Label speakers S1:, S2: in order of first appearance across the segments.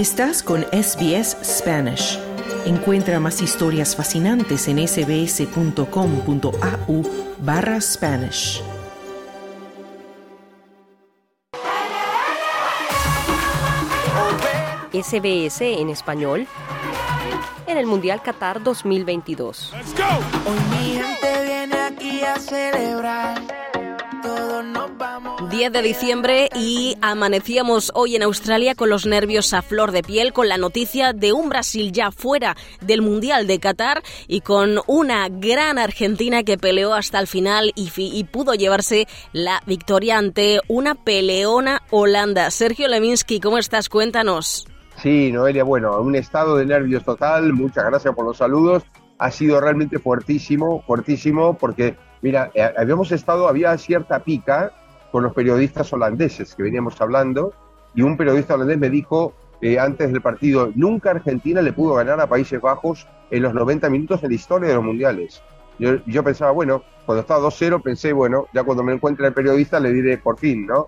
S1: Estás con SBS Spanish. Encuentra más historias fascinantes en sbs.com.au barra Spanish.
S2: SBS en español en el Mundial Qatar 2022.
S3: Hoy mi gente viene aquí a celebrar. Todos nos vamos.
S2: 10 de diciembre y amanecíamos hoy en Australia con los nervios a flor de piel, con la noticia de un Brasil ya fuera del Mundial de Qatar y con una gran Argentina que peleó hasta el final y, y pudo llevarse la victoria ante una peleona Holanda. Sergio Levinsky, ¿cómo estás? Cuéntanos.
S4: Sí, Noelia, bueno, un estado de nervios total, muchas gracias por los saludos. Ha sido realmente fuertísimo, fuertísimo, porque, mira, eh, habíamos estado, había cierta pica con los periodistas holandeses que veníamos hablando, y un periodista holandés me dijo eh, antes del partido, nunca Argentina le pudo ganar a Países Bajos en los 90 minutos en la historia de los mundiales. Yo, yo pensaba, bueno, cuando estaba 2-0 pensé, bueno, ya cuando me encuentre el periodista le diré por fin, ¿no?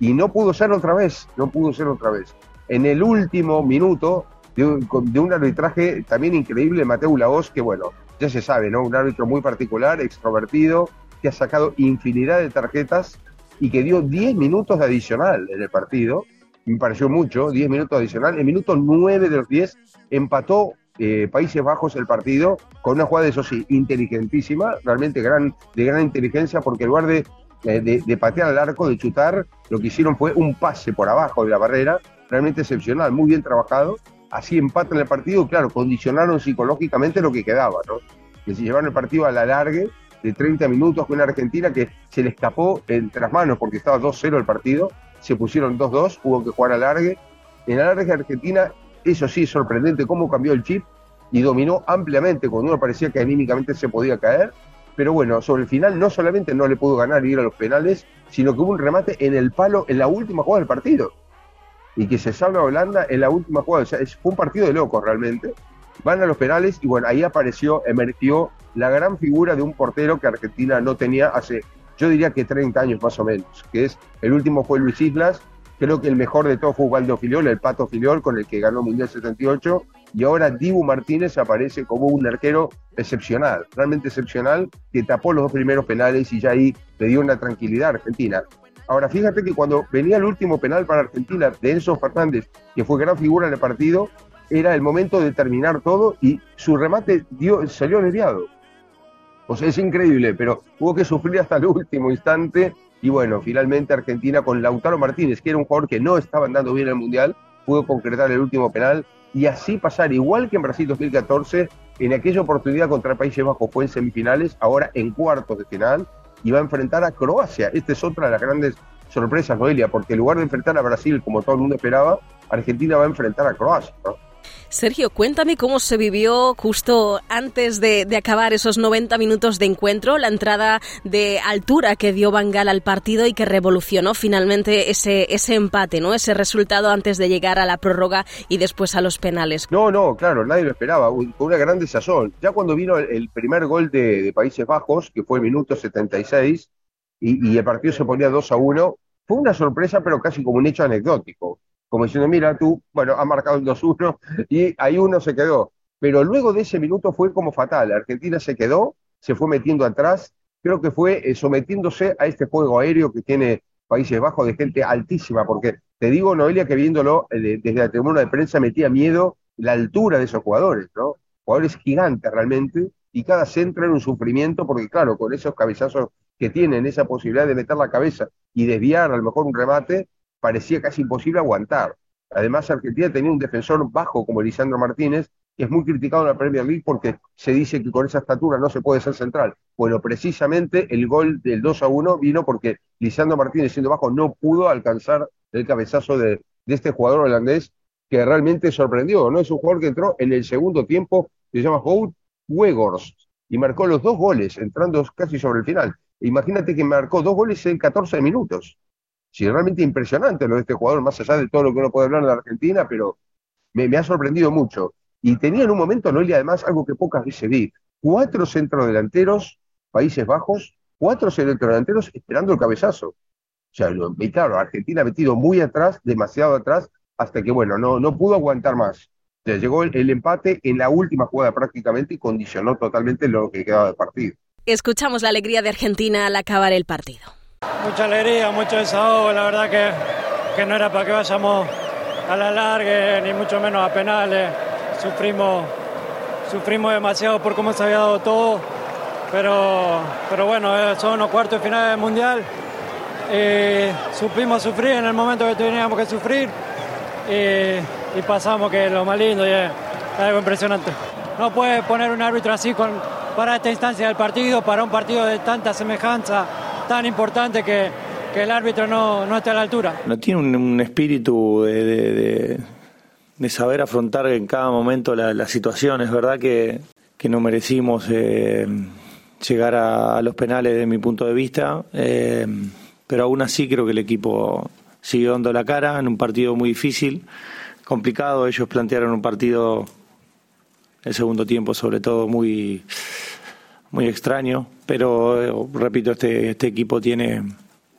S4: Y no pudo ser otra vez, no pudo ser otra vez en el último minuto de un, de un arbitraje también increíble, Mateo Laos, que bueno, ya se sabe, ¿no? Un árbitro muy particular, extrovertido, que ha sacado infinidad de tarjetas y que dio 10 minutos de adicional en el partido. Me pareció mucho, 10 minutos adicional. En minuto 9 de los 10 empató eh, Países Bajos el partido con una jugada, eso sí, inteligentísima, realmente gran, de gran inteligencia, porque en lugar de, eh, de, de patear al arco, de chutar, lo que hicieron fue un pase por abajo de la barrera, realmente excepcional, muy bien trabajado. Así empatan el partido, claro, condicionaron psicológicamente lo que quedaba, ¿no? Que se llevaron el partido a la largue de 30 minutos con Argentina que se le escapó entre las manos porque estaba 2-0 el partido, se pusieron 2-2, hubo que jugar a largue. En la largue Argentina, eso sí, sorprendente cómo cambió el chip y dominó ampliamente cuando uno parecía que anímicamente se podía caer. Pero bueno, sobre el final no solamente no le pudo ganar y ir a los penales, sino que hubo un remate en el palo en la última jugada del partido y que se salva Holanda en la última jugada. O sea, fue un partido de locos realmente. Van a los penales y bueno, ahí apareció, emergió la gran figura de un portero que Argentina no tenía hace, yo diría que 30 años más o menos, que es, el último fue Luis Islas, creo que el mejor de todos fue Waldo Filiol, el Pato Filiol, con el que ganó Mundial 78, y ahora Dibu Martínez aparece como un arquero excepcional, realmente excepcional, que tapó los dos primeros penales y ya ahí le dio una tranquilidad a Argentina. Ahora, fíjate que cuando venía el último penal para Argentina de Enzo Fernández, que fue gran figura en el partido, era el momento de terminar todo y su remate dio, salió desviado. O sea, es increíble, pero hubo que sufrir hasta el último instante. Y bueno, finalmente Argentina con Lautaro Martínez, que era un jugador que no estaba andando bien en el Mundial, pudo concretar el último penal y así pasar, igual que en Brasil 2014, en aquella oportunidad contra Países Bajos fue en semifinales, ahora en cuartos de final, y va a enfrentar a Croacia. Esta es otra de las grandes sorpresas, Noelia, porque en lugar de enfrentar a Brasil, como todo el mundo esperaba, Argentina va a enfrentar a Croacia. ¿no?
S2: Sergio, cuéntame cómo se vivió justo antes de, acabar esos 90 minutos de encuentro, la entrada de altura que dio Bangal al partido y que revolucionó finalmente ese, ese empate, ¿no? Ese resultado antes de llegar a la prórroga y después a los penales.
S4: No, no, claro, nadie lo esperaba, con una gran desazón. Ya cuando vino el, primer gol de, de Países Bajos, que fue el minuto 76, y, y el partido se ponía 2 a 1, fue una sorpresa, pero casi como un hecho anecdótico. Como diciendo, mira, tú, bueno, ha marcado el 2-1 y ahí uno se quedó. Pero luego de ese minuto fue como fatal. Argentina se quedó, se fue metiendo atrás, creo que fue eh, sometiéndose a este juego aéreo que tiene Países Bajos de gente altísima, porque te digo, Noelia, que viéndolo eh, de- desde la tribuna de prensa metía miedo la altura de esos jugadores, ¿no? Jugadores gigantes realmente, y cada centro era un sufrimiento, porque claro, con esos cabezazos que tienen, esa posibilidad de meter la cabeza y desviar a lo mejor un remate, parecía casi imposible aguantar. Además, Argentina tenía un defensor bajo como Lisandro Martínez, que es muy criticado en la Premier League porque se dice que con esa estatura no se puede ser central. Bueno, precisamente el gol del 2 a 1 vino porque Lisandro Martínez, siendo bajo, no pudo alcanzar el cabezazo de, este jugador holandés que realmente sorprendió, ¿no? Es un jugador que entró en el segundo tiempo, se llama Hout Weghorst, y marcó los dos goles, entrando casi sobre el final. Imagínate que marcó dos goles en 14 minutos. Sí, realmente impresionante lo de este jugador, más allá de todo lo que uno puede hablar de la Argentina, pero me, ha sorprendido mucho. Y tenía en un momento, Noelia, además, algo que pocas veces vi, cuatro centrodelanteros, Países Bajos, cuatro centrodelanteros esperando el cabezazo. O sea, y claro, Argentina ha metido muy atrás, demasiado atrás, hasta que, bueno, no, no pudo aguantar más. Ya llegó el, empate en la última jugada prácticamente y condicionó totalmente lo que quedaba del partido.
S2: Escuchamos la alegría de Argentina al acabar el partido.
S5: Mucha alegría, mucho desahogo, la verdad que, que no era para que vayamos a la larga, ni mucho menos a penales. Sufrimos, sufrimos demasiado por cómo se había dado todo, pero, pero bueno, eh, son unos cuartos de final del Mundial. Y supimos sufrir en el momento que teníamos que sufrir y, pasamos, que es lo más lindo y es algo impresionante. No puede poner un árbitro así para esta instancia del partido, para un partido de tanta semejanza, tan importante que, que el árbitro no, no, está a la altura.
S6: No tiene un, espíritu de, de, saber afrontar en cada momento la, la situación. Es verdad que, que no merecimos eh, llegar a, los penales de mi punto de vista, eh, pero aún así creo que el equipo siguió dando la cara en un partido muy difícil, complicado. Ellos plantearon un partido, el segundo tiempo sobre todo, muy, muy extraño, pero eh, repito, este, este equipo tiene,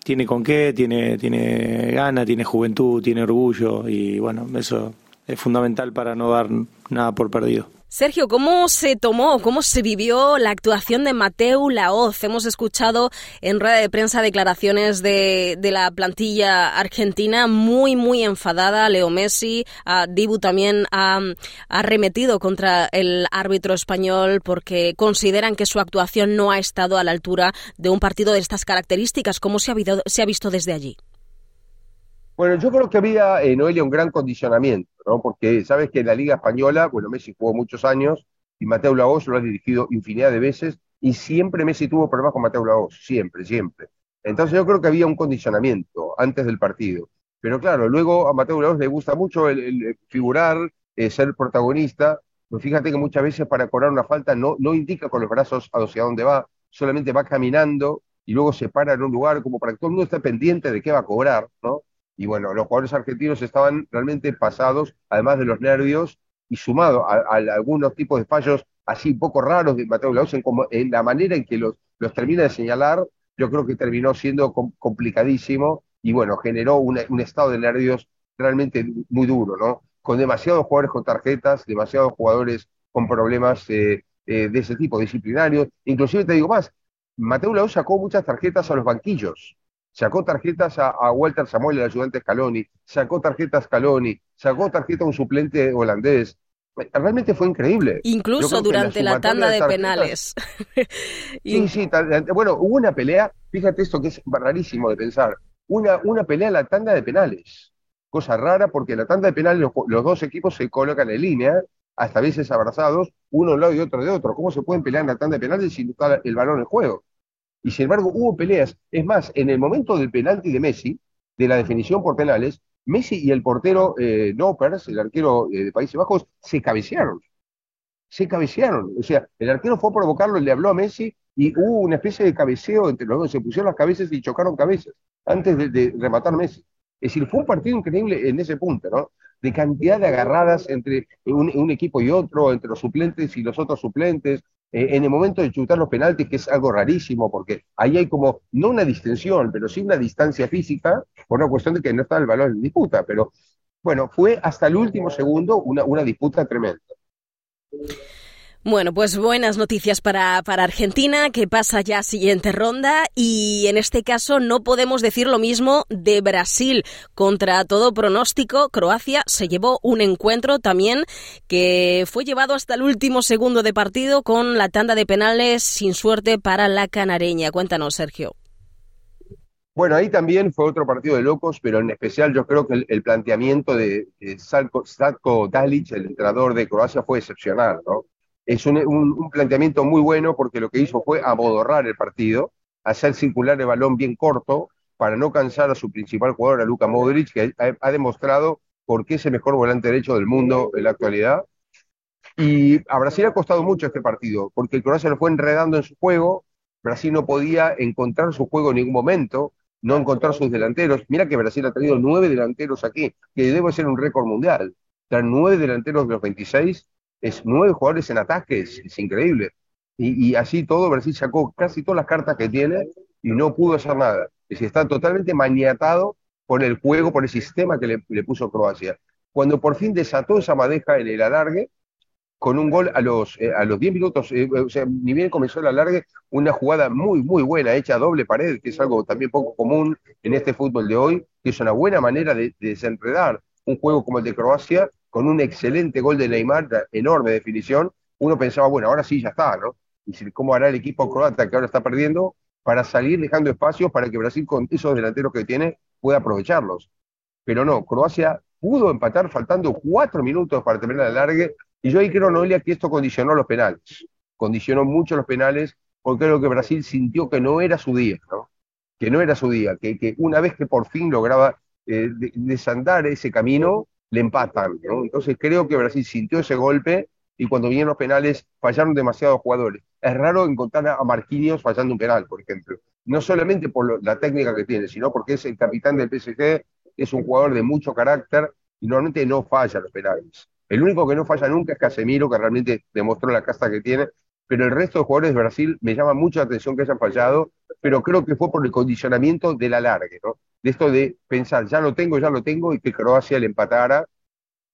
S6: tiene con qué, tiene, tiene gana, tiene juventud, tiene orgullo y bueno, eso es fundamental para no dar nada por perdido.
S2: Sergio, ¿cómo se tomó, cómo se vivió la actuación de Mateu Laoz? Hemos escuchado en rueda de prensa declaraciones de, la plantilla argentina muy, muy enfadada. Leo Messi, Dibu también ha, arremetido contra el árbitro español porque consideran que su actuación no ha estado a la altura de un partido de estas características. ¿Cómo se ha, se ha visto desde allí?
S4: Bueno, yo creo que había, en Noelia, un gran condicionamiento, ¿no? Porque sabes que en la Liga Española, bueno, Messi jugó muchos años y Mateo Laos lo ha dirigido infinidad de veces y siempre Messi tuvo problemas con Mateo Laos, siempre, siempre. Entonces yo creo que había un condicionamiento antes del partido. Pero claro, luego a Mateo Laos le gusta mucho el, figurar, eh, ser protagonista. Pues fíjate que muchas veces para cobrar una falta no, no indica con los brazos hacia dónde va, solamente va caminando y luego se para en un lugar como para que todo el mundo esté pendiente de qué va a cobrar, ¿no? Y bueno, los jugadores argentinos estaban realmente pasados, además de los nervios, y sumado a, algunos tipos de fallos así poco raros de Mateo Lausen, como en la manera en que los, los termina de señalar, yo creo que terminó siendo complicadísimo y bueno, generó un estado de nervios realmente muy duro, ¿no? Con demasiados jugadores con tarjetas, demasiados jugadores con problemas eh, eh, de ese tipo, disciplinarios. Inclusive te digo más, Mateo Lau sacó muchas tarjetas a los banquillos sacó tarjetas a, Walter Samuel, el ayudante Scaloni, sacó tarjetas a Scaloni, sacó tarjeta a un suplente holandés. Realmente fue increíble.
S2: Incluso durante la, tanda de, penales.
S4: sí, sí, bueno, hubo una pelea, fíjate esto que es rarísimo de pensar, una, una pelea en la tanda de penales. Cosa rara porque en la tanda de penales los, dos equipos se colocan en línea, hasta veces abrazados, uno de un lado y otro de otro. ¿Cómo se pueden pelear en la tanda de penales si no está el balón en juego? Y sin embargo hubo peleas. Es más, en el momento del penalti de Messi, de la definición por penales, Messi y el portero eh, el arquero eh, de Países Bajos, se cabecearon. Se cabecearon. O sea, el arquero fue a provocarlo, le habló a Messi y hubo una especie de cabeceo entre los dos. Se pusieron las cabezas y chocaron cabezas antes de, rematar Messi. Es decir, fue un partido increíble en ese punto, ¿no? De cantidad de agarradas entre un equipo y otro, entre los suplentes y los otros suplentes, eh, en el momento de chutar los penaltis, que es algo rarísimo, porque ahí hay como, no una distensión, pero sí una distancia física, por una cuestión de que no está el valor en disputa, pero bueno, fue hasta el último segundo una, una disputa tremenda.
S2: Bueno, pues buenas noticias para, para, Argentina, que pasa ya siguiente ronda y en este caso no podemos decir lo mismo de Brasil. Contra todo pronóstico, Croacia se llevó un encuentro también que fue llevado hasta el último segundo de partido con la tanda de penales sin suerte para la canareña. Cuéntanos, Sergio.
S4: Bueno, ahí también fue otro partido de locos, pero en especial yo creo que el, planteamiento de, de Dalic, el entrenador de Croacia, fue excepcional, ¿no? Es un, planteamiento muy bueno porque lo que hizo fue abodorrar el partido, hacer circular el balón bien corto para no cansar a su principal jugador, a Luka Modric, que ha, demostrado por qué es el mejor volante derecho del mundo en la actualidad. Y a Brasil ha costado mucho este partido, porque el Croacia lo fue enredando en su juego, Brasil no podía encontrar su juego en ningún momento, no encontrar sus delanteros. Mira que Brasil ha tenido nueve delanteros aquí, que debe ser un récord mundial. Están nueve delanteros de los 26 es nueve jugadores en ataque, es, increíble. Y, así todo, Brasil sacó casi todas las cartas que tiene y no pudo hacer nada. Es decir, está totalmente maniatado por el juego, por el sistema que le, puso Croacia. Cuando por fin desató esa madeja en el alargue, con un gol a los, eh, a los 10 minutos, eh, o sea, ni bien comenzó el alargue, una jugada muy, muy buena, hecha a doble pared, que es algo también poco común en este fútbol de hoy, que es una buena manera de, de desenredar un juego como el de Croacia, con un excelente gol de Neymar, enorme definición, uno pensaba, bueno, ahora sí ya está, ¿no? Y cómo hará el equipo croata que ahora está perdiendo para salir dejando espacios para que Brasil con esos delanteros que tiene pueda aprovecharlos. Pero no, Croacia pudo empatar faltando cuatro minutos para terminar el alargue y yo ahí creo, Noelia, que esto condicionó los penales. Condicionó mucho los penales porque creo que Brasil sintió que no era su día, ¿no? Que no era su día, que, que una vez que por fin lograba eh, desandar ese camino, le empatan, ¿no? Entonces creo que Brasil sintió ese golpe y cuando vinieron los penales fallaron demasiados jugadores. Es raro encontrar a Marquinhos fallando un penal, por ejemplo. No solamente por la técnica que tiene, sino porque es el capitán del PSG, es un jugador de mucho carácter y normalmente no falla los penales. El único que no falla nunca es Casemiro, que realmente demostró la casta que tiene, pero el resto de jugadores de Brasil me llama mucho la atención que hayan fallado, pero creo que fue por el condicionamiento del alargue, ¿no? De esto de pensar, ya lo tengo, ya lo tengo, y que Croacia le empatara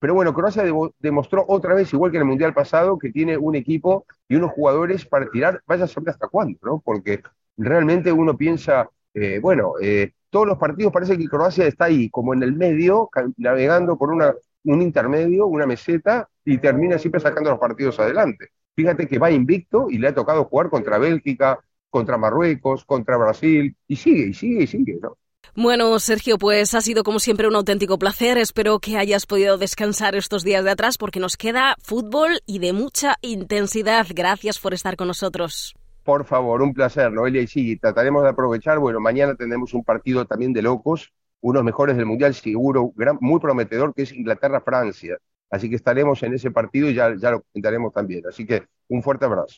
S4: pero bueno, Croacia demostró otra vez, igual que en el Mundial pasado, que tiene un equipo y unos jugadores para tirar, vaya a saber hasta cuándo, ¿no? Porque realmente uno piensa, eh, bueno, eh, todos los partidos parece que Croacia está ahí, como en el medio, navegando por una, un intermedio, una meseta, y termina siempre sacando los partidos adelante. Fíjate que va invicto y le ha tocado jugar contra Bélgica, contra Marruecos, contra Brasil, y sigue, y sigue, y sigue, ¿no?
S2: Bueno, Sergio, pues ha sido como siempre un auténtico placer. Espero que hayas podido descansar estos días de atrás porque nos queda fútbol y de mucha intensidad. Gracias por estar con nosotros.
S4: Por favor, un placer, Noelia. Y sí, trataremos de aprovechar. Bueno, mañana tendremos un partido también de locos, unos mejores del Mundial, seguro, muy prometedor, que es Inglaterra-Francia. Así que estaremos en ese partido y ya, ya lo comentaremos también. Así que un fuerte abrazo.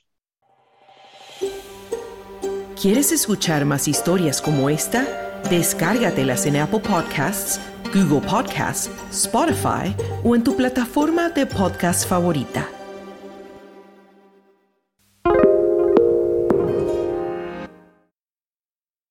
S1: ¿Quieres escuchar más historias como esta? Descárgatelas en Apple Podcasts, Google Podcasts, Spotify o en tu plataforma de podcast favorita.